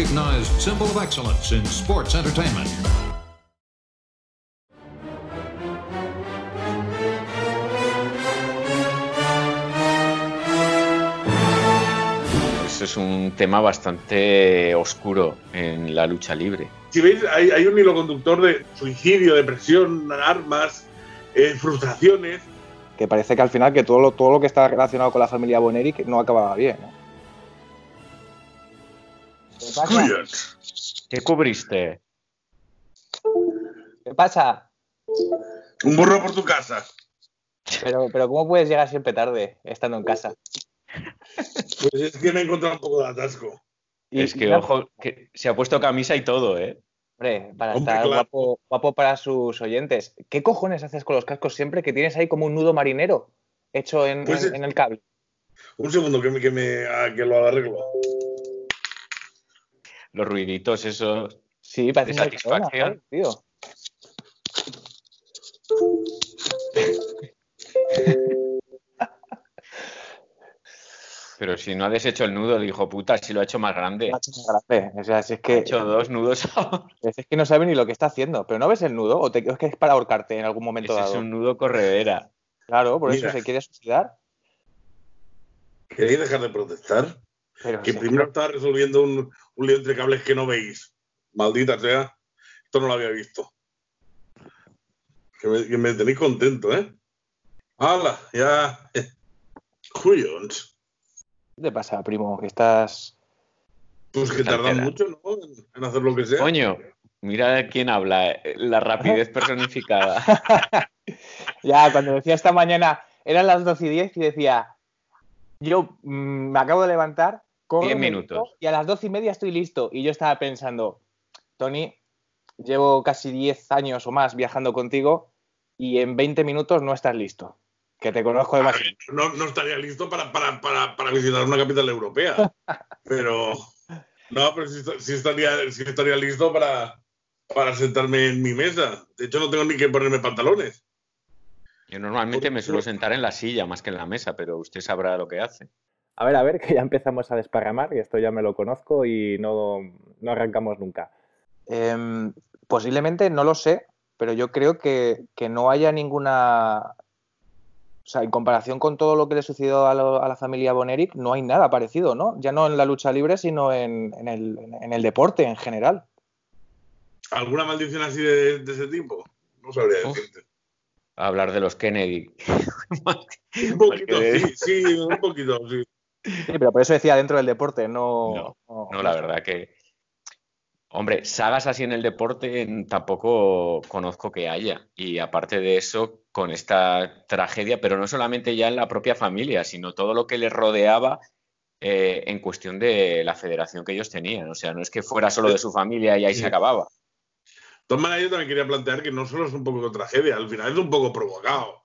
recognized symbol of excellence in sports entertainment. Eso es un tema bastante oscuro en la lucha libre. Si veis, hay, hay un hilo conductor de suicidio, depresión, armas, eh, frustraciones. Que parece que al final que todo lo, todo lo que está relacionado con la familia Boneric no acababa bien. ¿no? ¿Qué pasa? Cuyos. ¿Qué cubriste? ¿Qué pasa? Un burro por tu casa. Pero, pero ¿cómo puedes llegar siempre tarde estando en casa? Pues es que me he encontrado un poco de atasco. Y- es que, y- ojo, que se ha puesto camisa y todo, ¿eh? Hombre, para Hombre, estar claro. guapo, guapo para sus oyentes. ¿Qué cojones haces con los cascos siempre que tienes ahí como un nudo marinero hecho en, Pues en- es- en el cable? Un segundo que me, que me ah, que lo arreglo. Los ruiditos, esos. Sí, parece de satisfacción. ¿sabes, tío. Pero si no ha deshecho el nudo, el hijo puta, si lo ha hecho más grande. Macho, es grande. O sea, si es Ha que, hecho dos nudos ahora. es que no sabe ni lo que está haciendo. ¿Pero no ves el nudo? ¿O, te- o es que es para ahorcarte en algún momento Ese dado? es un nudo corredera. Claro, por Mira. eso se quiere suicidar. ¿Queréis dejar de protestar? Pero Que sí, primero estaba resolviendo un, un lío entre cables que no veis. Maldita sea. Esto no lo había visto. Que me, que me tenéis contento, ¿eh? ¡Hala! Ya. Cuyons. ¿Qué te pasa, primo? Que estás... Pues que tardan mucho, ¿no? En, en hacer lo que sea. Coño, mira quién habla. eh, La rapidez personificada. Ya, cuando decía esta mañana, eran las 12 y 10 y decía, yo mm, me acabo de levantar, corro, minutos. y a las 12 y media estoy listo. Y yo estaba pensando, Tony, llevo casi 10 años o más viajando contigo y en 20 minutos no estás listo. Que te conozco demasiado. ver, no, no estaría listo para, para, para, para visitar una capital europea. Pero. No, pero sí, esta- sí estaría, sí estaría listo para, para sentarme en mi mesa. De hecho, no tengo ni que ponerme pantalones. Yo normalmente me suelo sentar en la silla más que en la mesa, pero usted sabrá lo que hace. A ver, a ver, que ya empezamos a desparramar, y esto ya me lo conozco y no, no arrancamos nunca. Em, posiblemente, no lo sé, pero yo creo que, que no haya ninguna... O sea, en comparación con todo lo que le sucedió a, lo- a la familia Boneric, no hay nada parecido, ¿no? Ya no en la lucha libre, sino en, en el, en el deporte en general. ¿Alguna maldición así de, de ese tipo? No sabría Uf. decirte. Hablar de los Kennedy. Un poquito, sí, sí, un poquito, sí. Sí, pero por eso decía dentro del deporte, no... No, No, la verdad que. Hombre, sagas así en el deporte tampoco conozco que haya. Y aparte de eso, con esta tragedia, pero no solamente ya en la propia familia, sino todo lo que les rodeaba eh, en cuestión de la federación que ellos tenían. O sea, no es que fuera solo de su familia y ahí se acababa. De todas maneras, yo también quería plantear que no solo es un poco de tragedia, al final es un poco provocado.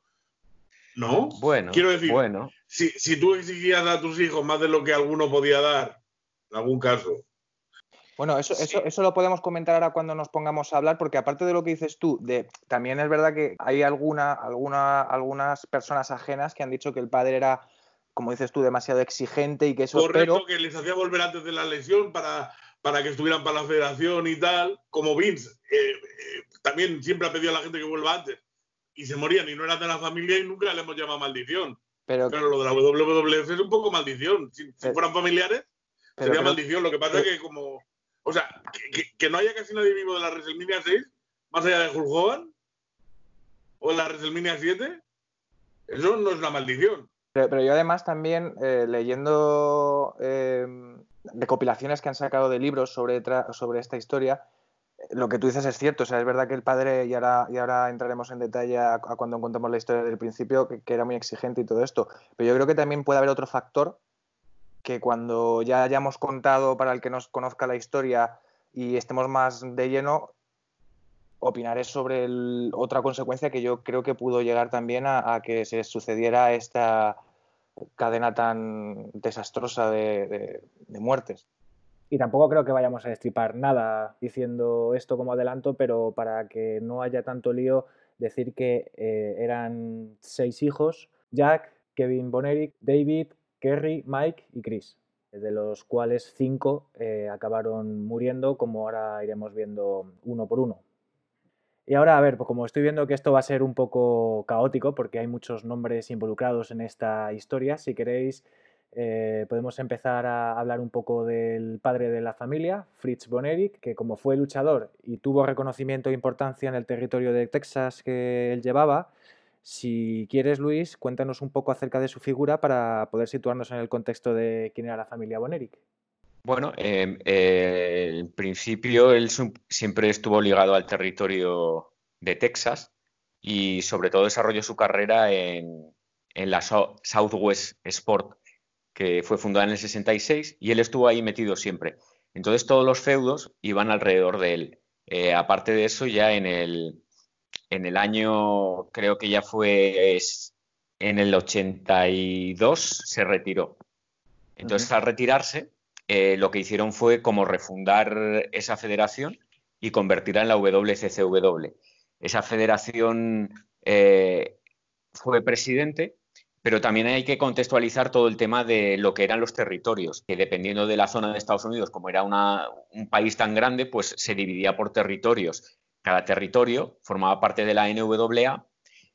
¿No? Bueno, Quiero decir, bueno. Si, si tú exigías a tus hijos más de lo que alguno podía dar, en algún caso, Bueno, eso, eso, eso lo podemos comentar ahora cuando nos pongamos a hablar, porque aparte de lo que dices tú, de, también es verdad que hay alguna, alguna, algunas personas ajenas que han dicho que el padre era, como dices tú, demasiado exigente y que eso, correcto, pero que les hacía volver antes de la lesión para, para que estuvieran para la federación y tal, como Vince, eh, eh, también siempre ha pedido a la gente que vuelva antes. Y se morían y no eran de la familia y nunca le hemos llamado maldición. pero, Pero lo de la WWF es un poco maldición. Si, fueran familiares, pero sería maldición. Lo que pasa es que como... O sea, que, que- que no haya casi nadie vivo de la WrestleMania 6, más allá de Hulk Hogan, o de la WrestleMania 7, eso no es una maldición. Pero, yo además también eh, leyendo eh, recopilaciones que han sacado de libros sobre, sobre esta historia, lo que tú dices es cierto. O sea, es verdad que el padre, y ahora, y ahora entraremos en detalle a, cuando contemos la historia del principio, que, era muy exigente y todo esto. Pero yo creo que también puede haber otro factor que cuando ya hayamos contado para el que nos conozca la historia y estemos más de lleno, opinaré sobre otra consecuencia que yo creo que pudo llegar también a, que se sucediera esta cadena tan desastrosa de, de- de muertes. Y tampoco creo que vayamos a destripar nada diciendo esto como adelanto, pero para que no haya tanto lío, decir que eh, eran seis hijos, Jack, Kevin Bonerick, David, Kerry, Mike y Chris. de los cuales cinco eh, acabaron muriendo, como ahora iremos viendo uno por uno. Y ahora, a ver, pues como estoy viendo que esto va a ser un poco caótico porque hay muchos nombres involucrados en esta historia, si queréis eh, podemos empezar a hablar un poco del padre de la familia, Fritz von Erich, que como fue luchador y tuvo reconocimiento e importancia en el territorio de Texas que él llevaba, si quieres, Luis, cuéntanos un poco acerca de su figura para poder situarnos en el contexto de quién era la familia von Erich. Bueno, em, eh, en principio él siempre estuvo ligado al territorio de Texas y sobre todo desarrolló su carrera en, en la Southwest Sport que fue fundada en el 66 y él estuvo ahí metido siempre. Entonces todos los feudos iban alrededor de él. Eh, aparte de eso, ya en el, en el año, creo que ya fue en el 82, se retiró. Entonces al retirarse, eh, lo que hicieron fue como refundar esa federación y convertirla en la WCCW. Esa federación eh, fue presidente pero también hay que contextualizar todo el tema de lo que eran los territorios, que dependiendo de la zona de Estados Unidos, como era un país tan grande, pues se dividía por territorios. Cada territorio formaba parte de la NWA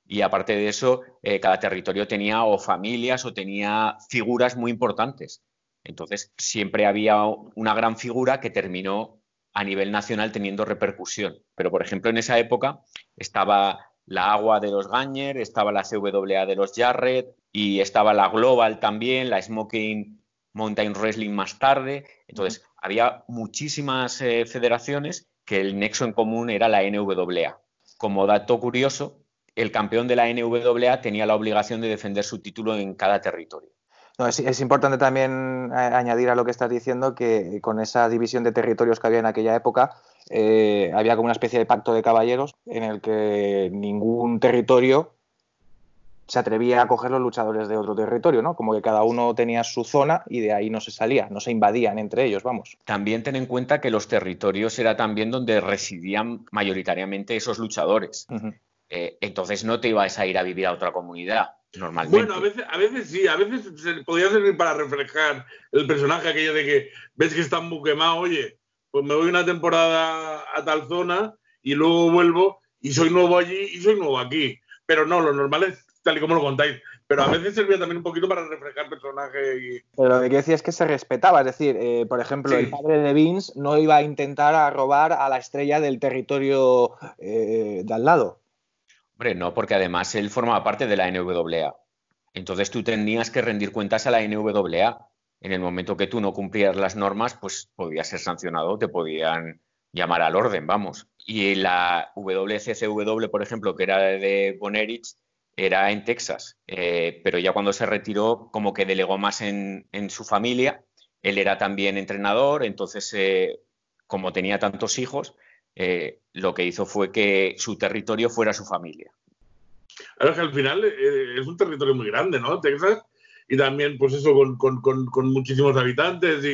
y aparte de eso, eh, cada territorio tenía o familias o tenía figuras muy importantes. Entonces, siempre había una gran figura que terminó a nivel nacional teniendo repercusión. Pero, por ejemplo, en esa época estaba la agua de los Ganger, estaba la CWA de los Jarrett, y estaba la Global también, la Smoking Mountain Wrestling más tarde. Entonces, había muchísimas eh, federaciones que el nexo en común era la NWA. Como dato curioso, el campeón de la NWA tenía la obligación de defender su título en cada territorio. es, importante también eh, añadir a lo que estás diciendo que con esa división de territorios que había en aquella época, eh, había como una especie de pacto de caballeros en el que ningún territorio se atrevía a coger los luchadores de otro territorio, ¿no? Como que cada uno tenía su zona y de ahí no se salía, no se invadían entre ellos, vamos. También ten en cuenta que los territorios era también donde residían mayoritariamente esos luchadores. Eh, entonces no te ibas a ir a vivir a otra comunidad, normalmente. Bueno, a veces, a veces sí, a veces podía servir para reflejar el personaje aquello de que ves que está muy quemado, oye, pues me voy una temporada a tal zona y luego vuelvo y soy nuevo allí y soy nuevo aquí. Pero no, lo normal es tal y como lo contáis. Pero a veces servía también un poquito para reflejar personaje. Y... Pero lo que decía es que se respetaba, es decir, eh, por ejemplo, el padre de Vince no iba a intentar a robar a la estrella del territorio eh, de al lado. Hombre, no, porque además él formaba parte de la NWA. Entonces tú tenías que rendir cuentas a la NWA. En el momento que tú no cumplías las normas, pues podías ser sancionado, te podían llamar al orden, vamos. Y la WCCW, por ejemplo, que era de Bonerich, era en Texas, eh, pero ya cuando se retiró como que delegó más en, su familia. Él era también entrenador, entonces eh, como tenía tantos hijos, eh, lo que hizo fue que su territorio fuera su familia. Claro que al final es un territorio muy grande, ¿no? Texas, y también pues eso con, muchísimos habitantes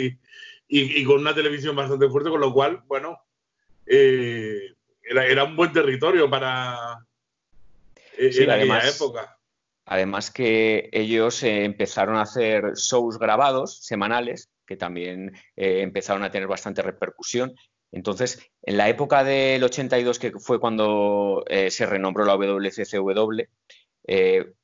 y, con una televisión bastante fuerte, con lo cual, bueno, era un buen territorio para, en además, época. Además que ellos eh, empezaron a hacer shows grabados semanales, que también eh, empezaron a tener bastante repercusión. Entonces, en la época del 82, que fue cuando eh, se renombró la WCCW,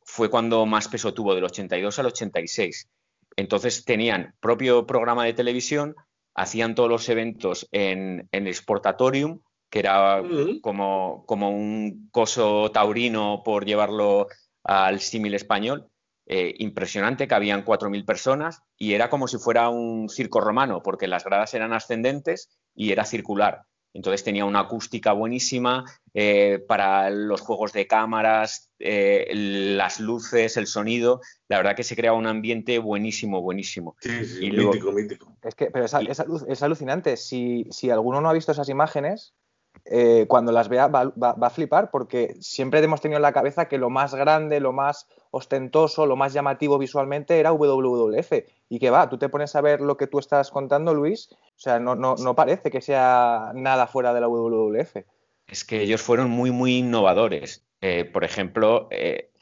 fue cuando más peso tuvo, del 82 al 86. Entonces tenían propio programa de televisión, hacían todos los eventos en, en el Sportatorium, que era como, como, un coso taurino por llevarlo al símil español. Eh, impresionante, que habían 4.000 personas y era como si fuera un circo romano, porque las gradas eran ascendentes y era circular. Entonces tenía una acústica buenísima eh, para los juegos de cámaras, eh, las luces, el sonido. La verdad que se creaba un ambiente buenísimo, buenísimo. Sí, sí, mítico, mítico. Es que, pero es, alucinante. Si, si, alguno no ha visto esas imágenes, eh, cuando las vea va, a flipar porque siempre hemos tenido en la cabeza que lo más grande, lo más ostentoso, lo más llamativo visualmente era WWF. Y que va, tú te pones a ver lo que tú estás contando, Luis, o sea, no, no, no parece que sea nada fuera de la WWF. Es que ellos fueron muy, muy innovadores. Eh, por ejemplo, eh,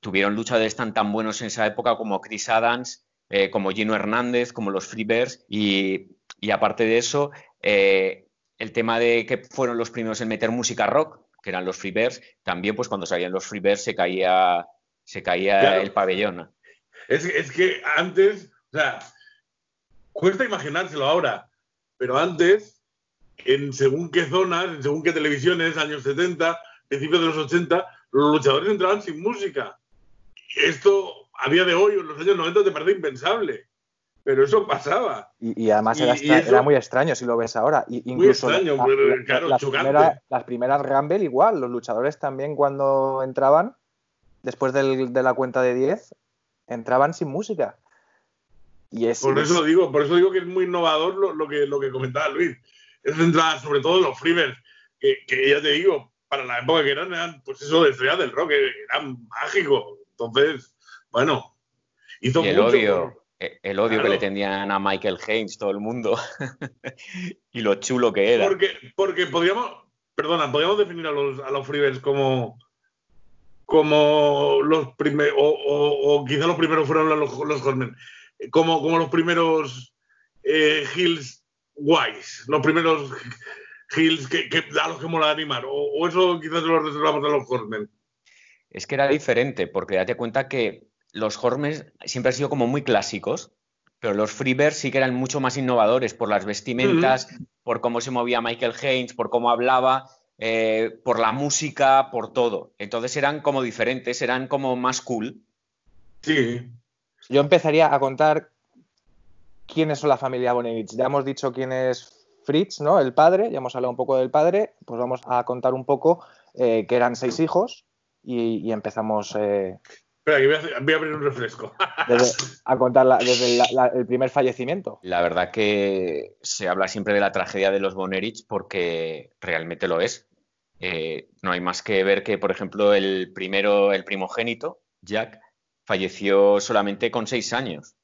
tuvieron luchadores tan, tan buenos en esa época como Chris Adams, como Gino Hernández, como los Freebirds, y, aparte de eso, el tema de que fueron los primeros en meter música rock, que eran los Freebirds, también pues cuando salían los Freebirds se caía, se caía Claro. el pabellón. Es, es que antes, o sea, cuesta imaginárselo ahora, pero antes, en según qué zonas, en según qué televisiones, años 70, principios de los 80, los luchadores entraban sin música. Esto, a día de hoy, en los años 90, te parece impensable. Pero eso pasaba. Y, y además Y- era, y extra- eso- era muy extraño si lo ves ahora. Y, incluso extraño, la- pero, la- claro, las, primeras, las primeras Rumble igual, los luchadores también cuando entraban, después del- de la cuenta de 10, entraban sin música. Y es, Por es- eso digo, por eso digo que es muy innovador lo, lo que, lo que comentaba Luis. Es entrar, sobre todo los freebers, que, que ya te digo, para la época que eran, eran pues eso de estrellas del rock, eran mágicos. Entonces, bueno, hizo Y el mucho odio, por- eh, el odio que le tenían a Michael Haynes, todo el mundo, y lo chulo que era. Porque, porque podríamos, perdona, podríamos definir a los, a los como, como los primeros, o, o- o quizá los primeros fueron los, los como, como los primeros eh, Hills guays, los primeros Hills que, que- a los que mola animar, o, o eso quizás se lo reservamos a los Horsemen. Es que era diferente, porque date cuenta que los Hormes siempre han sido como muy clásicos, pero los Freebirds sí que eran mucho más innovadores por las vestimentas, por cómo se movía Michael Haynes, por cómo hablaba, eh, por la música, por todo. Entonces eran como diferentes, eran como más cool. Sí, Yo empezaría a contar quiénes son la familia Bonevich. Ya hemos dicho quién es Fritz, ¿no? El padre, ya hemos hablado un poco del padre, pues vamos a contar un poco eh, que eran seis hijos y, y empezamos eh, espera, que voy a, hacer- voy a abrir un refresco. desde- a contar la- desde la- la- el primer fallecimiento. La verdad que se habla siempre de la tragedia de los Bonerich porque realmente lo es. Eh, no hay más que ver que, por ejemplo, el primero, el primogénito, Jack, falleció solamente con seis años.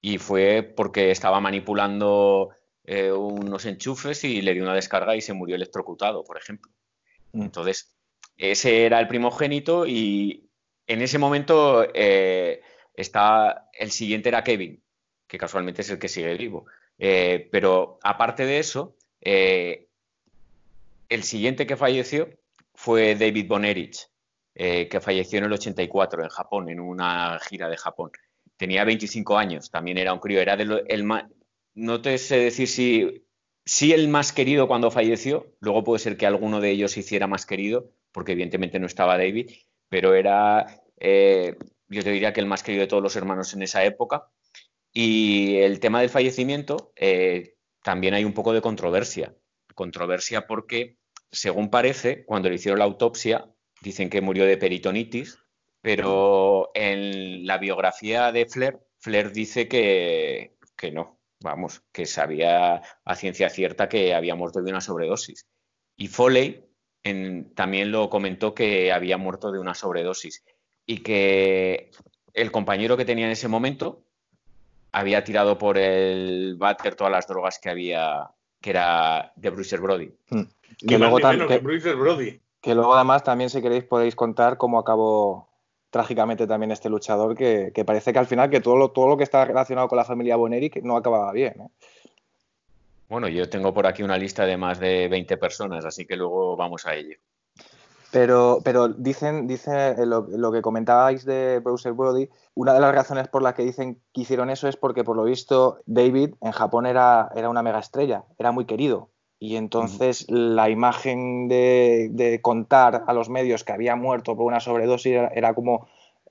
Y fue porque estaba manipulando eh, unos enchufes y le dio una descarga y se murió electrocutado, por ejemplo. Mm. Entonces, ese era el primogénito y en ese momento eh, está, el siguiente era Kevin, que casualmente es el que sigue vivo. Eh, pero aparte de eso, eh, el siguiente que falleció fue David Bonerich, que falleció en el 84 en Japón, en una gira de Japón. Tenía 25 años, también era un crío, era de el ma- no te sé decir si, si el más querido cuando falleció, luego puede ser que alguno de ellos hiciera más querido, porque evidentemente no estaba David, pero era, eh, yo te diría que el más querido de todos los hermanos en esa época. Y el tema del fallecimiento, eh, también hay un poco de controversia. Controversia porque, según parece, cuando le hicieron la autopsia, dicen que murió de peritonitis, pero en la biografía de Flair, Flair dice que, que no, vamos, que sabía a ciencia cierta que había muerto de una sobredosis. Y Foley en- también lo comentó que había muerto de una sobredosis y que el compañero que tenía en ese momento había tirado por el váter todas las drogas que había, que era de Bruiser Brody. Mm. Ni Que luego, ni tam- menos que- que Bruiser Brody. que luego además también si queréis podéis contar cómo acabó trágicamente también este luchador que, que parece que al final que todo lo, todo lo que está relacionado con la familia Boneric no acababa bien. ¿eh? Bueno, yo tengo por aquí una lista de más de 20 personas, así que luego vamos a ello. Pero, pero dicen, dice eh, lo, lo que comentabais de Bruiser Brody, una de las razones por las que dicen que hicieron eso es porque por lo visto David en Japón era, era una mega estrella, era muy querido. Y entonces la imagen de, de contar a los medios que había muerto por una sobredosis era, era como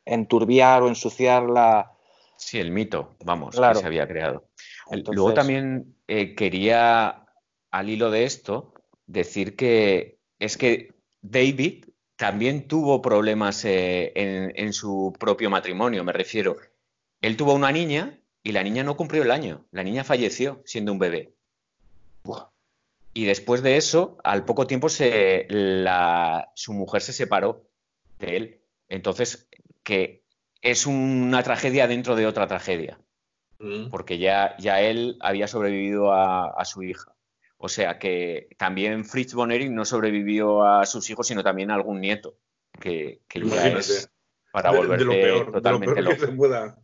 enturbiar o ensuciar la... Sí, el mito, vamos, Claro. que se había creado. Entonces- Luego también eh, quería, al hilo de esto, decir que es que David también tuvo problemas eh, en, en su propio matrimonio, me refiero. Él tuvo una niña y la niña no cumplió el año. La niña falleció siendo un bebé. Buah. Y después de eso, al poco tiempo, se, la- su mujer se separó de él. Entonces, que es una tragedia dentro de otra tragedia Mm. porque ya, ya él había sobrevivido a, a su hija. O sea que también Fritz Boneri no sobrevivió a sus hijos, sino también a algún nieto, que, que ya es para De- volverte de lo peor, de lo totalmente peor que loco. se pueda.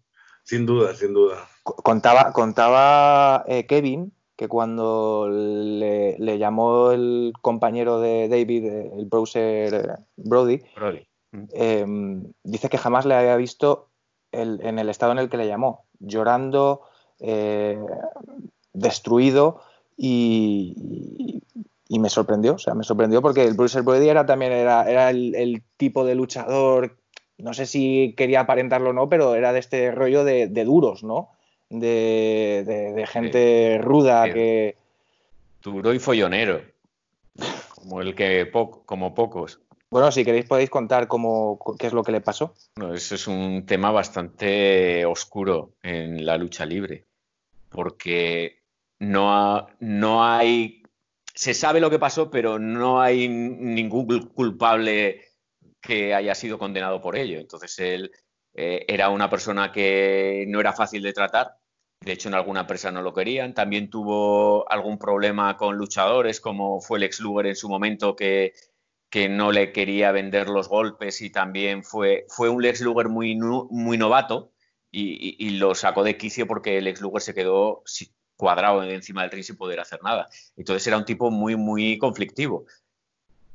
Sin duda, sin duda. Contaba, contaba eh, Kevin que cuando le, llamó el compañero de David, el browser eh, Brody, em, dice que jamás le había visto en el estado en el que le llamó, llorando, eh, destruido y, me sorprendió, o sea, me sorprendió porque el Bruce Brody era también era, era el, tipo de luchador, no sé si quería aparentarlo o no, pero era de este rollo de, duros, ¿no? De, gente ruda que... Duro y follonero, como el que como pocos. Bueno, si queréis podéis contar cómo, qué es lo que le pasó. Bueno, eso es un tema bastante oscuro en la lucha libre, porque no, no hay, se sabe lo que pasó, pero no hay ningún culpable que haya sido condenado por ello. Entonces él eh, era una persona que no era fácil de tratar. De hecho, en alguna empresa no lo querían. También tuvo algún problema con luchadores, como fue el ex Luger en su momento, que que no le quería vender los golpes y también fue, fue un Lex Luger muy, muy novato y, lo sacó de quicio porque el Lex Luger se quedó cuadrado encima del ring sin poder hacer nada. Entonces era un tipo muy, muy conflictivo.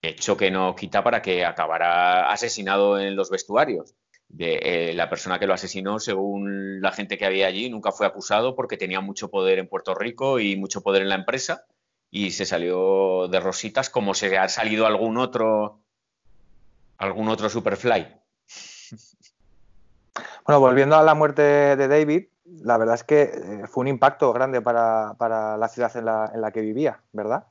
Hecho que no quita para que acabara asesinado en los vestuarios. De, eh, la persona que lo asesinó, según la gente que había allí, nunca fue acusado porque tenía mucho poder en Puerto Rico y mucho poder en la empresa y se salió de rositas como se ha salido algún otro algún otro Superfly. Bueno, volviendo a la muerte de David, la verdad es que eh, fue un impacto grande para, la ciudad en la, en la, que vivía, ¿verdad?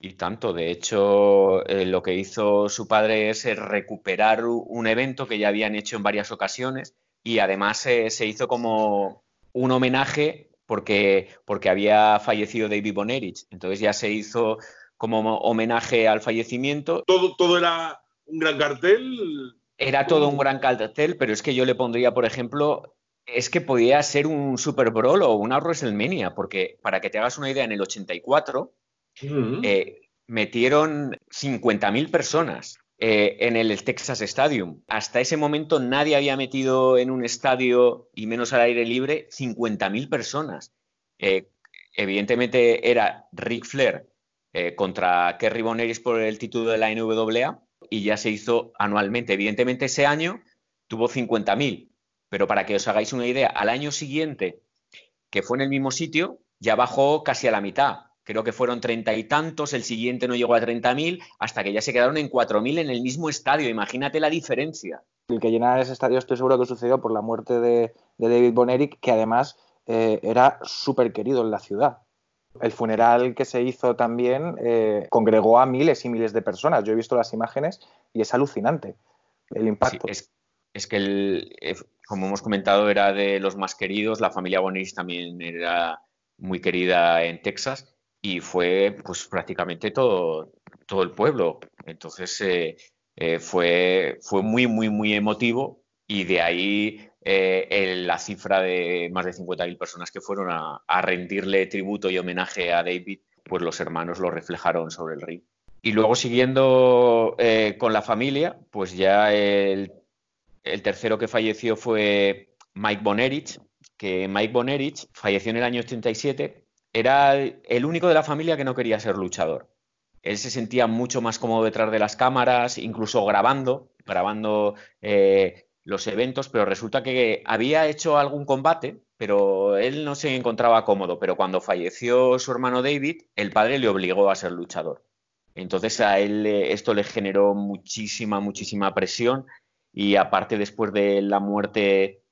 Y tanto, de hecho, eh, lo que hizo su padre es eh, recuperar un evento que ya habían hecho en varias ocasiones y además se hizo como un homenaje porque, porque había fallecido David Bonerich. Entonces ya se hizo como homenaje al fallecimiento. ¿Todo, todo era un gran cartel? Era todo un gran cartel, pero es que yo le pondría, por ejemplo, es que podía ser un Super Brawl o una WrestleMania, porque para que te hagas una idea, en el 84 eh, metieron 50.000 personas. Eh, en el Texas Stadium. Hasta ese momento nadie había metido en un estadio, y menos al aire libre, 50.000 personas. Eh, evidentemente era Ric Flair eh, contra Kerry Boneris por el título de la NWA y ya se hizo anualmente. Evidentemente ese año tuvo 50.000, pero para que os hagáis una idea, al año siguiente, que fue en el mismo sitio, ya bajó casi a la mitad creo que fueron treinta y tantos, el siguiente no llegó a treinta mil, hasta que ya se quedaron en cuatro mil en el mismo estadio. Imagínate la diferencia. El que llenar ese estadio estoy seguro que sucedió por la muerte de, David Bonerick, que además eh, era súper querido en la ciudad. El funeral que se hizo también eh, congregó a miles y miles de personas. Yo he visto las imágenes y es alucinante el impacto. es, que, eh, como hemos comentado, era de los más queridos. La familia Bonerick también era muy querida en Texas y fue pues prácticamente todo, todo el pueblo. Entonces eh, eh, fue, fue muy, muy, muy emotivo y de ahí eh, la cifra de más de 50.000 personas que fueron a, rendirle tributo y homenaje a David, pues los hermanos lo reflejaron sobre el ring. Y luego siguiendo con la familia, pues ya el, el tercero que falleció fue Mike Bonerich, que Mike Bonerich falleció en el año 87 era el único de la familia que no quería ser luchador. Él se sentía mucho más cómodo detrás de las cámaras, incluso grabando, grabando eh, los eventos, pero resulta que había hecho algún combate, pero él no se encontraba cómodo. Pero cuando falleció su hermano David, el padre le obligó a ser luchador. Entonces a él esto le generó muchísima, muchísima presión y aparte después de la muerte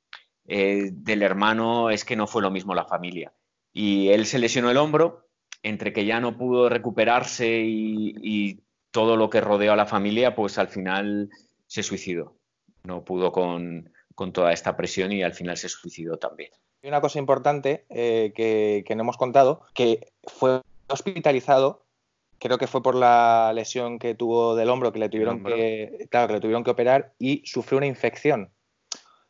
eh, del hermano es que no fue lo mismo la familia y él se lesionó el hombro, entre que ya no pudo recuperarse y, todo lo que rodeó a la familia, pues al final se suicidó. No pudo con, toda esta presión y al final se suicidó también. Hay una cosa importante eh, que, no hemos contado, que fue hospitalizado, creo que fue por la lesión que tuvo del hombro, que le tuvieron que, claro, que le tuvieron que operar y sufrió una infección.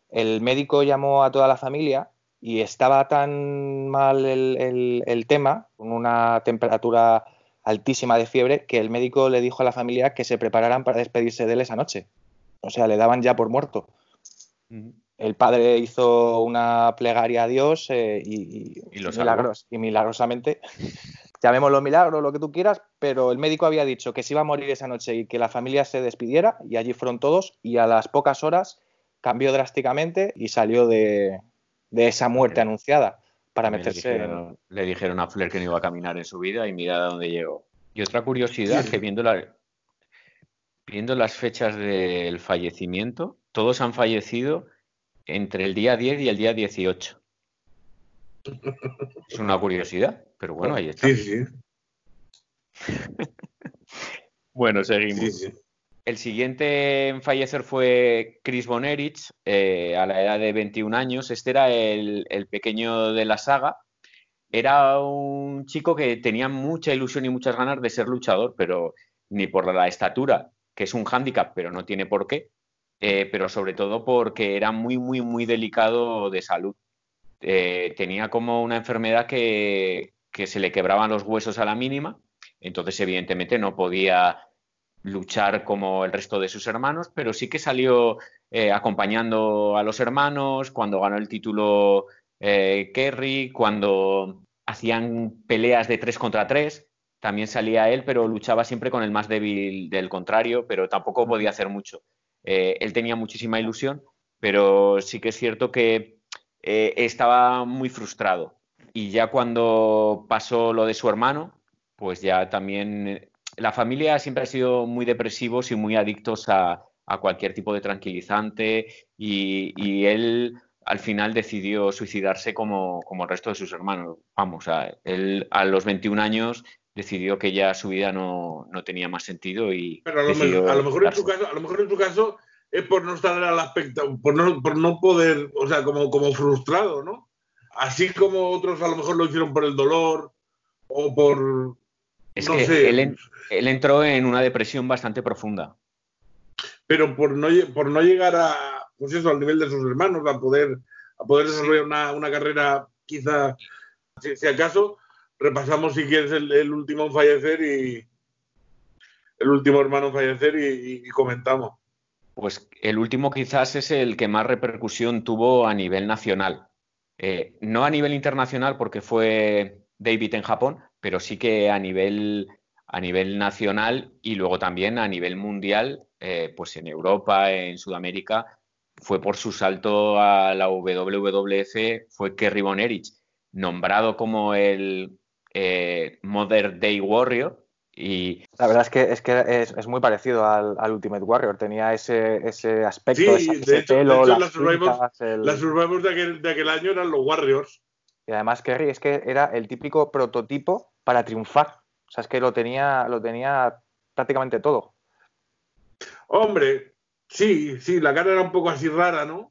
El médico llamó a toda la familia y estaba tan mal el, tema, con una temperatura altísima de fiebre, que el médico le dijo a la familia que se prepararan para despedirse de él esa noche. O sea, le daban ya por muerto. el padre hizo una plegaria a Dios eh, y, Y milagros- y milagrosamente, llamémoslo milagro, lo que tú quieras, pero el médico había dicho que se iba a morir esa noche y que la familia se despidiera y allí fueron todos y a las pocas horas cambió drásticamente y salió de, de esa muerte anunciada para También le meterse en... dijeron, le dijeron a Flair que no iba a caminar en su vida y mira a dónde llegó. Y otra curiosidad, que viendo, la- viendo las fechas del fallecimiento, todos han fallecido entre el día 10 y el día 18. Es una curiosidad, pero bueno, ahí está. Sí, sí, Bueno, seguimos. sí, sí. El siguiente en fallecer fue Chris Bonerich, eh, a la edad de 21 años. Este era el, el pequeño de la saga. Era un chico que tenía mucha ilusión y muchas ganas de ser luchador, pero ni por la estatura, que es un hándicap, pero no tiene por qué, eh, pero sobre todo porque era muy, muy, muy delicado de salud. Eh, tenía como una enfermedad que, que se le quebraban los huesos a la mínima, entonces evidentemente no podía luchar como el resto de sus hermanos, pero sí que salió eh, acompañando a los hermanos cuando ganó el título eh, Kerry, cuando hacían peleas de tres contra tres, también salía él, pero luchaba siempre con el más débil del contrario, pero tampoco podía hacer mucho. Eh, él tenía muchísima ilusión, pero sí que es cierto que estaba muy frustrado. Y ya cuando pasó lo de su hermano, pues ya también la familia siempre ha sido muy depresivos y muy adictos a, a cualquier tipo de tranquilizante y, y él al final decidió suicidarse como, como el resto de sus hermanos. Vamos, a, él a los 21 años decidió que ya su vida no, no tenía más sentido y Pero a lo, mejor, a lo mejor en tu caso, a lo mejor en tu caso es por no estar al aspecto, por no, por no poder, o sea, como, como frustrado, ¿no? Así como otros a lo mejor lo hicieron por el dolor o por Es no que sé, él, en- él entró en una depresión bastante profunda. pero por no, por no llegar a, pues eso, al nivel de sus hermanos, a poder, a poder desarrollar una, una carrera quizá, si, si acaso, repasamos si quieres el, el último en fallecer y el último hermano en fallecer y, y- y comentamos. Pues el último quizás es el que más repercusión tuvo a nivel nacional. Eh, no a nivel internacional porque fue David en Japón, pero sí que a nivel, a nivel nacional y luego también a nivel mundial, eh, pues en Europa, en Sudamérica, fue por su salto a la WWF, fue Kerry Von Erich, nombrado como el eh, Mother Day Warrior y La verdad es que es, que es, es muy parecido al, al Ultimate Warrior. Tenía ese, ese aspecto, Sí, esa- de ese hecho- de pelo, hecho, las las Survivors- el- Las Survivors de aquel, de aquel año eran los Warriors. Y además Kerry es que era el típico prototipo para triunfar. O sea, es que lo tenía, lo tenía prácticamente todo. Hombre, sí, sí, la cara era un poco así rara, ¿no?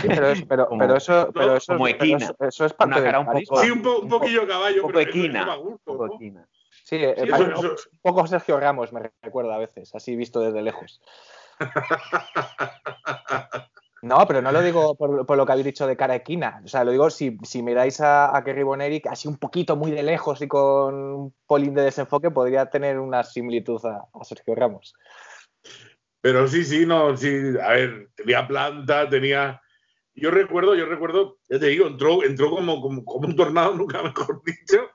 Sí, pero, es- pero, Como- pero eso, pero eso, como pero equina. eso, eso es parte Una cara un poco-. Sí, un, po- un poquillo caballo, un poco pero eso- eso equina, un poco ¿no? equina. Sí, eh, Sí, parece eso- un poco Sergio Ramos, me recuerda a veces, así visto desde lejos. No, pero no lo digo por, por lo que habéis dicho de cara equina. O sea, lo digo si, miráis a, a Kerry Boneric así un poquito muy de lejos y con un polín de desenfoque, podría tener una similitud a, a Sergio Ramos. Pero sí, sí, no, sí, a ver, tenía planta, tenía. Yo recuerdo, yo recuerdo, ya te digo, entró, entró como, como, como un tornado, nunca mejor dicho,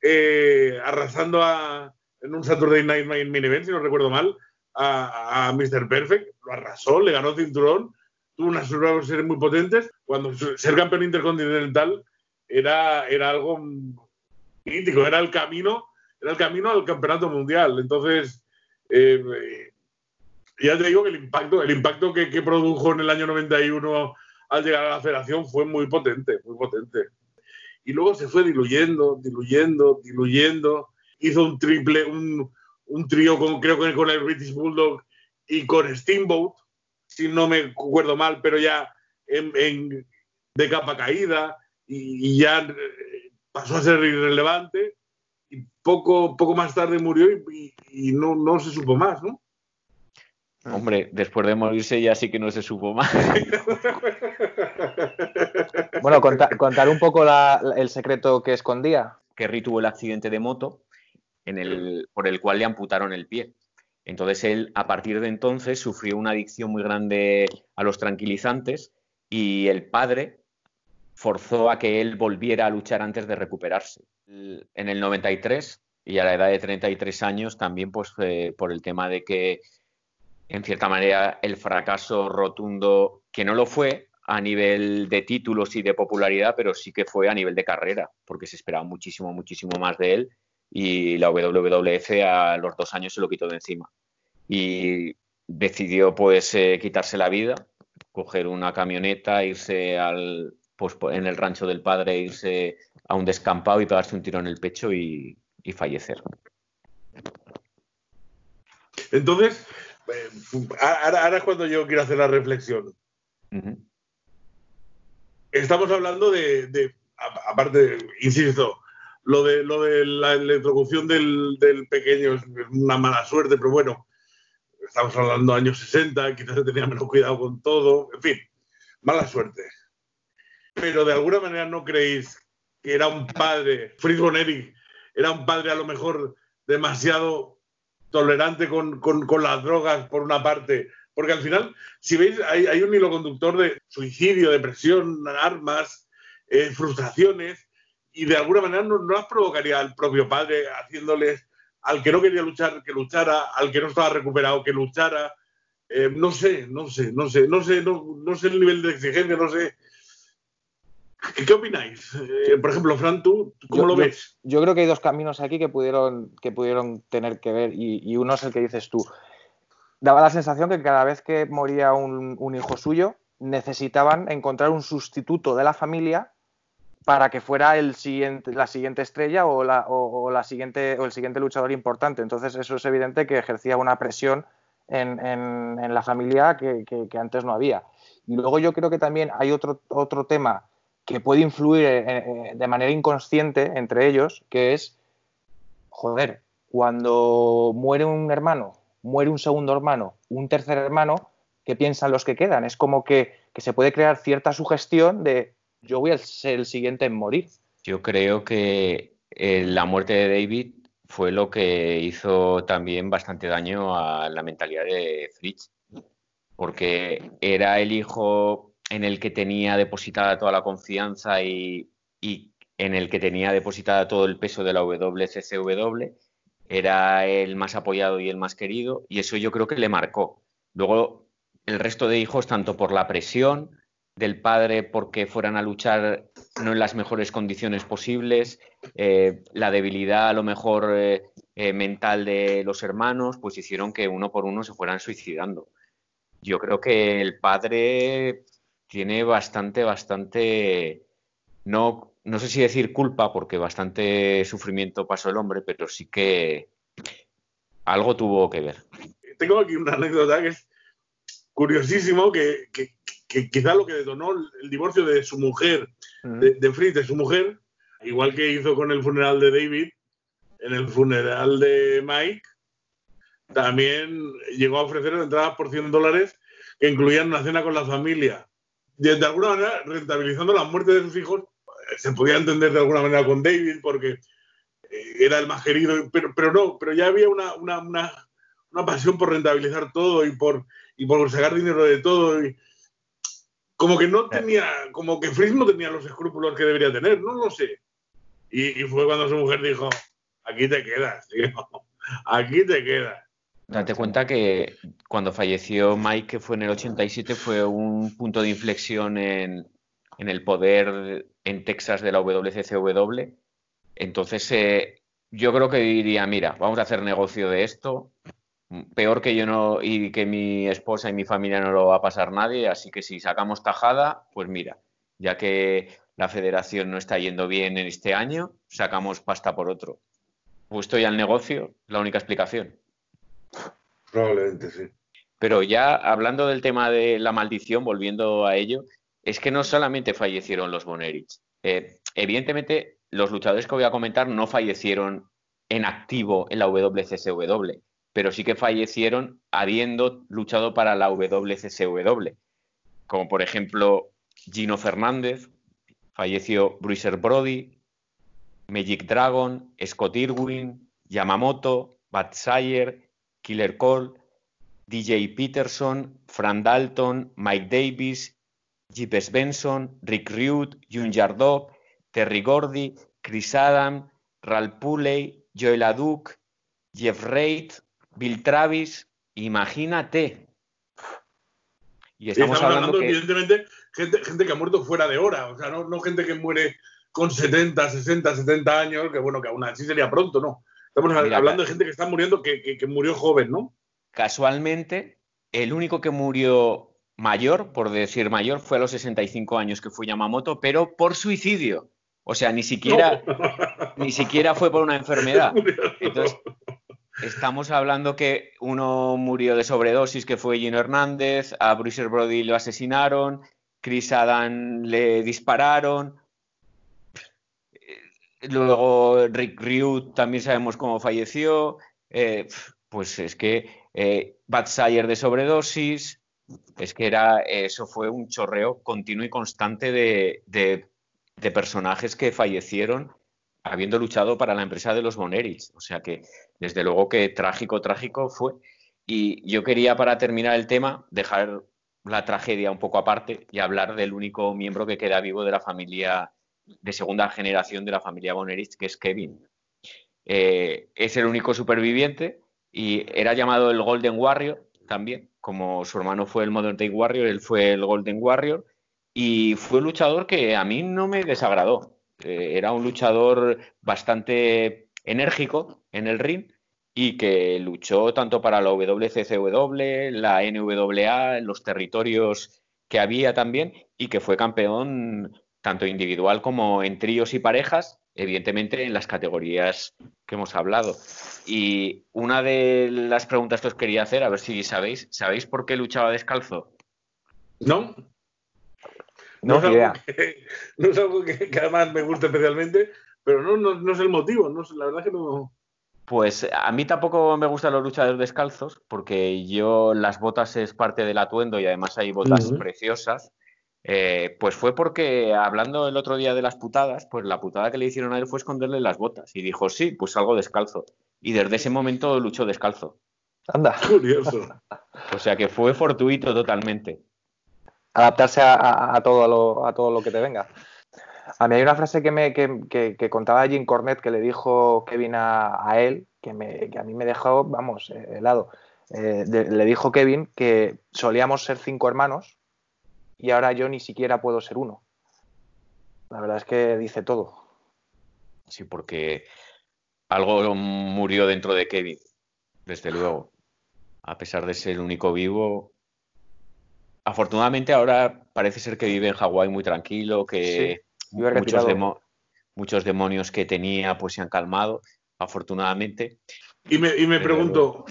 eh, arrasando a, en un Saturday Night Main Event, si no recuerdo mal, a, a Mr. Perfect, lo arrasó, le ganó cinturón, tuvo unas Survivor Series muy potentes. Cuando ser campeón intercontinental era, era algo mítico, era el camino, era el camino al campeonato mundial. Entonces, eh, ya te digo que el impacto, el impacto que, que produjo en el año 91 al llegar a la federación fue muy potente, muy potente. Y luego se fue diluyendo, diluyendo, diluyendo. Hizo un triple, un, un trío con, creo que con el British Bulldog y con Steamboat, si no me acuerdo mal, pero ya en, en- de capa caída y, y ya eh, pasó a ser irrelevante. Y poco, poco más tarde murió y, y- y no, no se supo más, ¿no? Hombre, después de morirse ya sí que no se supo más. Bueno, conta- contar un poco la- la- el secreto que escondía. Kerry tuvo el accidente de moto en el, por el cual le amputaron el pie. Entonces él, a partir de entonces, sufrió una adicción muy grande a los tranquilizantes y el padre forzó a que él volviera a luchar antes de recuperarse. En el 93 y a la edad de 33 años también pues eh, por el tema de que en cierta manera el fracaso rotundo, que no lo fue a nivel de títulos y de popularidad, pero sí que fue a nivel de carrera, porque se esperaba muchísimo, muchísimo más de él y la WWF a los dos años se lo quitó de encima. Y decidió pues eh, quitarse la vida, coger una camioneta, irse al, pues, en el rancho del padre, irse a un descampado y pegarse un tiro en el pecho y, fallecer. Entonces, eh, ahora, es cuando yo quiero hacer la reflexión. Estamos hablando de, aparte, insisto, lo de, lo de la, introducción del, del, pequeño es una mala suerte, pero bueno, estamos hablando de años 60, quizás se tenía menos cuidado con todo, en fin, mala suerte. Pero de alguna manera no creéis que era un padre, Fritz von era un padre a lo mejor demasiado tolerante con, las drogas por una parte, porque al final, si veis, hay, un hilo conductor de suicidio, depresión, armas, eh, frustraciones, y de alguna manera no, no las provocaría el propio padre haciéndoles al que no quería luchar, que luchara, al que no estaba recuperado, que luchara. Eh, no sé, no sé, no sé, no sé, no, sé el nivel de exigencia, no sé. ¿Qué, opináis? Eh, por ejemplo, Fran, ¿tú cómo lo ves? Yo, creo que hay dos caminos aquí que pudieron, que pudieron tener que ver y, uno es el que dices tú. Daba la sensación que cada vez que moría un hijo suyo, necesitaban encontrar un sustituto de la familia para que fuera el siguiente, la siguiente estrella o, la, o, la siguiente, o el siguiente luchador importante. Entonces eso es evidente que ejercía una presión en, en, la familia que, que, antes no había. Y luego yo creo que también hay otro, otro tema que puede influir eh, eh, de manera inconsciente entre ellos, que es, joder, cuando muere un hermano, muere un segundo hermano, un tercer hermano, ¿qué piensan los que quedan? Es como que, que se puede crear cierta sugestión de yo voy a ser el siguiente en morir. Yo creo que eh, la muerte de David fue lo que hizo también bastante daño a la mentalidad de Fritz, porque era el hijo en el que tenía depositada toda la confianza y, en el que tenía depositada todo el peso de la WCCW, era el más apoyado y el más querido, y eso yo creo que le marcó. Luego, el resto de hijos, tanto por la presión, del padre porque fueran a luchar no en las mejores condiciones posibles, eh, la debilidad a lo mejor eh, eh, mental de los hermanos, pues hicieron que uno por uno se fueran suicidando. Yo creo que el padre tiene bastante, bastante, no, no sé si decir culpa, porque bastante sufrimiento pasó el hombre, pero sí que algo tuvo que ver. Tengo aquí una anécdota que es curiosísimo, que, quizá lo que detonó el divorcio de su mujer, de, Fritz, de su mujer, igual que hizo con el funeral de David, en el funeral de Mike, también llegó a ofrecer entradas por 100 dólares que incluían una cena con la familia. De, de alguna manera, rentabilizando la muerte de sus hijos, se podía entender de alguna manera con David porque eh, era el más querido, pero, pero no, pero ya había una, una, una, una pasión por rentabilizar todo y por, y por sacar dinero de todo. Y, como que no eh. tenía, como que Fritz no tenía los escrúpulos que debería tener, no lo sé. Y, fue cuando su mujer dijo, aquí te quedas, tío, aquí te quedas. Date cuenta que cuando falleció Mike, que fue en el 87, fue un punto de inflexión en, el poder en Texas de la WCCW. Entonces, eh, yo creo que diría, mira, vamos a hacer negocio de esto, peor que yo no y que mi esposa y mi familia no lo va a pasar nadie, así que si sacamos tajada, pues mira, ya que la federación no está yendo bien en este año, sacamos pasta por otro. Puesto ya al negocio, la única explicación. Probablemente sí. Pero ya hablando del tema de la maldición, volviendo a ello, es que no solamente fallecieron los Bonerich. Eh, evidentemente, los luchadores que voy a comentar no fallecieron en activo en la WCSW pero sí que fallecieron habiendo luchado para la WCCW, como por ejemplo Gino Fernández, falleció Bruiser Brody, Magic Dragon, Scott Irwin, Yamamoto, Bad Sayer, Killer Cole, DJ Peterson, Fran Dalton, Mike Davis, Jeep Benson, Rick Rude, Jun Yardop, Terry Gordy, Chris Adam, Ral Pulley, Joel Aduk, Jeff Reid, Bill Travis, imagínate. Y estamos, hablando, evidentemente, gente, gente que ha muerto fuera de hora, o sea, no, no gente que muere con 70, 60, 70 años, que bueno, que aún así sería pronto, ¿no? Estamos hablando de gente que está muriendo, que, que, murió joven, ¿no? Casualmente, el único que murió mayor, por decir mayor, fue a los 65 años que fue Yamamoto, pero por suicidio. O sea, ni siquiera, ni siquiera fue por una enfermedad. Entonces, estamos hablando que uno murió de sobredosis, que fue Gino Hernández, a Bruce Brody lo asesinaron, Chris Adam le dispararon, Luego Rick Ryu también sabemos cómo falleció. Eh, pues es que eh, Bad de sobredosis. Es que era, eso fue un chorreo continuo y constante de, de, personajes que fallecieron habiendo luchado para la empresa de los Bonerich. O sea que, desde luego que trágico, trágico fue. Y yo quería, para terminar el tema, dejar la tragedia un poco aparte y hablar del único miembro que queda vivo de la familia de segunda generación de la familia Bonerich, que es Kevin. Eh, es el único superviviente y era llamado el Golden Warrior también, como su hermano fue el Modern Day Warrior, él fue el Golden Warrior y fue un luchador que a mí no me desagradó. Eh, era un luchador bastante enérgico en el ring y que luchó tanto para la WCCW, la NWA, los territorios que había también y que fue campeón tanto individual como en tríos y parejas, evidentemente en las categorías que hemos hablado. Y una de las preguntas que os quería hacer, a ver si sabéis, ¿sabéis por qué luchaba descalzo? No. No, es, algo que, no es algo que, además me gusta especialmente, pero no, no, es el motivo, no, la verdad que no. Pues a mí tampoco me gustan los luchadores descalzos, porque yo las botas es parte del atuendo y además hay botas preciosas. Eh, pues fue porque, hablando el otro día de las putadas, pues la putada que le hicieron a él fue esconderle las botas. Y dijo, sí, pues salgo descalzo. Y desde ese momento luchó descalzo. Anda. Curioso. O sea que fue fortuito totalmente. Adaptarse a, todo, lo, a todo lo que te venga. A mí hay una frase que, me, que, contaba Jim Cornette que le dijo Kevin a, a él, que, me, que, a mí me dejó, vamos, eh, helado. Eh, le dijo Kevin que solíamos ser cinco hermanos y ahora yo ni siquiera puedo ser uno. La verdad es que dice todo. Sí, porque algo murió dentro de Kevin, desde luego. A pesar de ser el único vivo. Afortunadamente ahora parece ser que vive en Hawái muy tranquilo, que muchos, muchos, demonios que tenía pues se han calmado, afortunadamente. Y me, y me pregunto,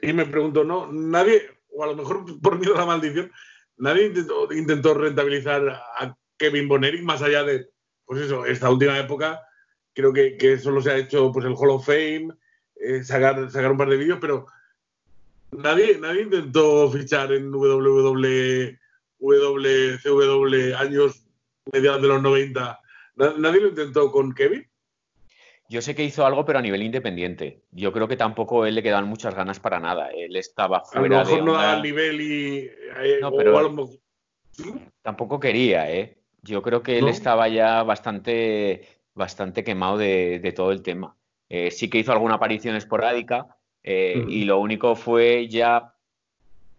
y me pregunto, ¿no? Nadie, o a lo mejor por miedo a la maldición, nadie intentó, rentabilizar a Kevin Bonerick más allá de, pues eso, esta última época. Creo que, solo se ha hecho pues el Hall of Fame, eh, sacar, sacar un par de vídeos, pero nadie, nadie intentó fichar en WWE, WCW años mediados de los 90. Nadie lo intentó con Kevin. Yo sé que hizo algo, pero a nivel independiente. Yo creo que tampoco él le quedan muchas ganas para nada. Él estaba fuera. A lo mejor no da el nivel y. Eh, no, pero Tampoco quería, ¿eh? Yo creo que él estaba ya bastante, bastante quemado de, todo el tema. Eh, sí que hizo alguna aparición esporádica eh, y lo único fue ya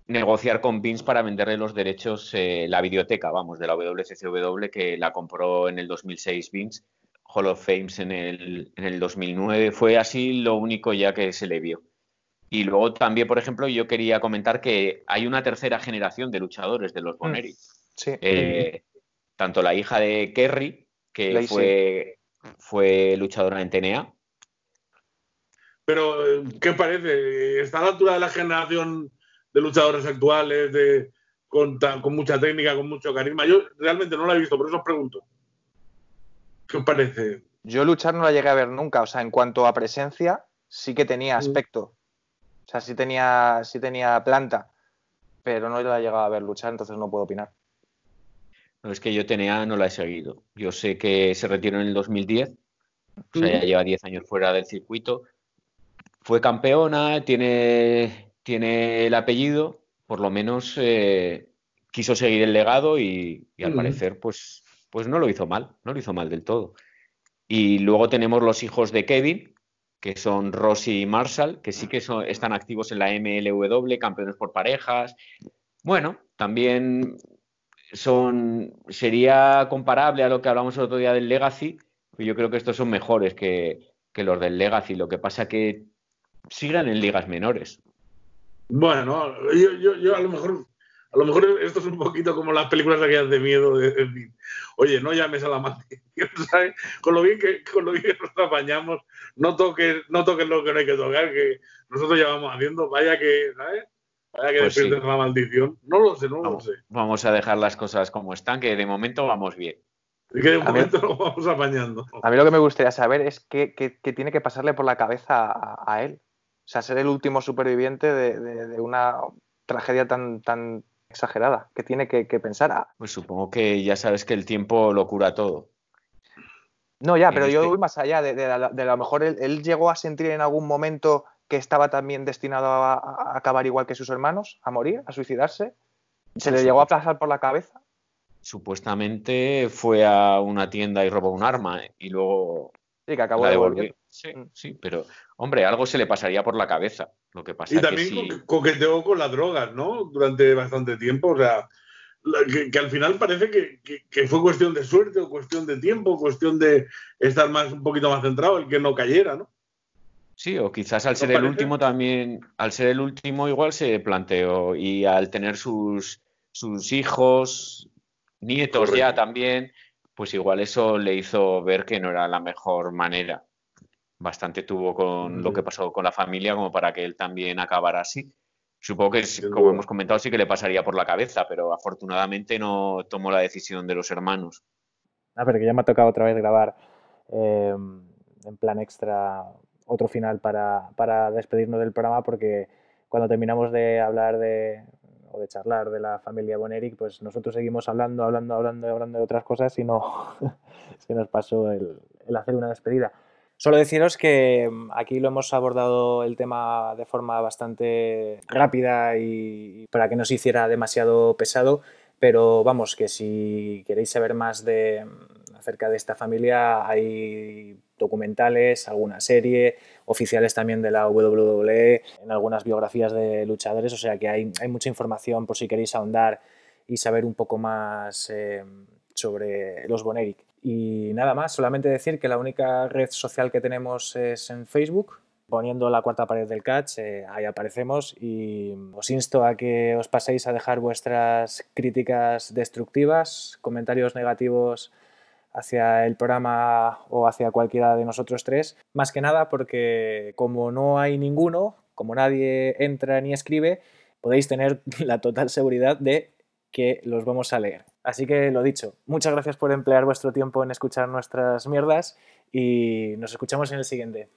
negociar con Vince para venderle los derechos, la videoteca, vamos, de la WCCW, que la compró en el 2006 Vince Hall of Fames en el, en el 2009. Fue así lo único ya que se le vio. Y luego también, por ejemplo, yo quería comentar que hay una tercera generación de luchadores de los mm, Boneri. Sí. Eh, tanto la hija de Kerry, que fue, fue luchadora en TNA. Pero, ¿qué parece? ¿Está a la altura de la generación de luchadores actuales, de, con, con mucha técnica, con mucho carisma? Yo realmente no la he visto, por eso os pregunto. ¿Qué os parece? Yo luchar no la llegué a ver nunca. O sea, en cuanto a presencia, sí que tenía mm. aspecto. O sea, sí tenía, sí tenía planta. Pero no la he llegado a ver luchar, entonces no puedo opinar. No, es que yo tenía, no la he seguido. Yo sé que se retiró en el 2010. O sea, ya lleva 10 años fuera del circuito. Fue campeona, tiene, tiene el apellido. Por lo menos eh, quiso seguir el legado y, al parecer, pues, pues no lo hizo mal, no lo hizo mal del todo. Y luego tenemos los hijos de Kevin, que son Rossi y Marshall, que sí que están activos en la MLW, campeones por parejas. Bueno, también son sería comparable a lo que hablamos el otro día del Legacy, pero yo creo que estos son mejores que, que los del Legacy. Lo que pasa que sigan en ligas menores. Bueno, yo, yo a lo mejor a lo mejor esto es un poquito como las películas aquellas de miedo. De, Oye, no llames a la maldición, ¿sabes? Con lo bien que, con lo bien que nos apañamos, no toques, no toques lo que no hay que tocar, que nosotros ya vamos haciendo. Vaya que, ¿sabes? Vaya que pues la maldición. No lo sé, no lo sé. Vamos a dejar las cosas como están, que de momento vamos bien. Y que de momento nos vamos apañando. A mí lo que me gustaría saber es qué, tiene que pasarle por la cabeza a, él. O sea, ser el último superviviente de, de una tragedia tan, tan exagerada que tiene que, pensar. Pues supongo que ya sabes que el tiempo lo cura todo. No, ya, pero yo voy más allá. De, a lo mejor él, llegó a sentir en algún momento que estaba también destinado a, acabar igual que sus hermanos, a morir, a suicidarse. ¿Se le llegó a pasar por la cabeza? Supuestamente fue a una tienda y robó un arma y luego. Sí, que acabó de Sí, mm. sí, pero hombre, algo se le pasaría por la cabeza. Lo que pasa y también que coqueteó con las drogas, ¿no? Durante bastante tiempo, o sea, que, al final parece que, fue cuestión de suerte o cuestión de tiempo, cuestión de estar más un poquito más centrado, el que no cayera, ¿no? Sí, o quizás al ser el último también, al ser el último igual se planteó y al tener sus, sus hijos, nietos ya también, pues igual eso le hizo ver que no era la mejor manera bastante tuvo con lo que pasó con la familia como para que él también acabara así. Supongo que, como hemos comentado, sí que le pasaría por la cabeza, pero afortunadamente no tomó la decisión de los hermanos. Ah, pero que ya me ha tocado otra vez grabar eh, en plan extra otro final para, para, despedirnos del programa, porque cuando terminamos de hablar de o de charlar de la familia Boneric, pues nosotros seguimos hablando, hablando, hablando, hablando de otras cosas y no se nos pasó el, el hacer una despedida. Solo deciros que mm, aquí lo hemos abordado el tema de forma bastante rápida y para que no se hiciera demasiado pesado, pero vamos, que si queréis saber más de, mm, acerca de esta familia, hay documentales, alguna serie, oficiales también de la WWE, en algunas biografías de luchadores, o sea que hay, hay mucha información por si queréis ahondar y saber un poco más eh, sobre los Boneric. Y nada más, solamente decir que la única red social que tenemos es en Facebook. Poniendo la cuarta pared del catch, eh, ahí aparecemos y os insto a que os paséis a dejar vuestras críticas destructivas, comentarios negativos hacia el programa o hacia cualquiera de nosotros tres. Más que nada porque como no hay ninguno, como nadie entra ni escribe, podéis tener la total seguridad de que los vamos a leer. Así que lo dicho, muchas gracias por emplear vuestro tiempo en escuchar nuestras mierdas y nos escuchamos en el siguiente.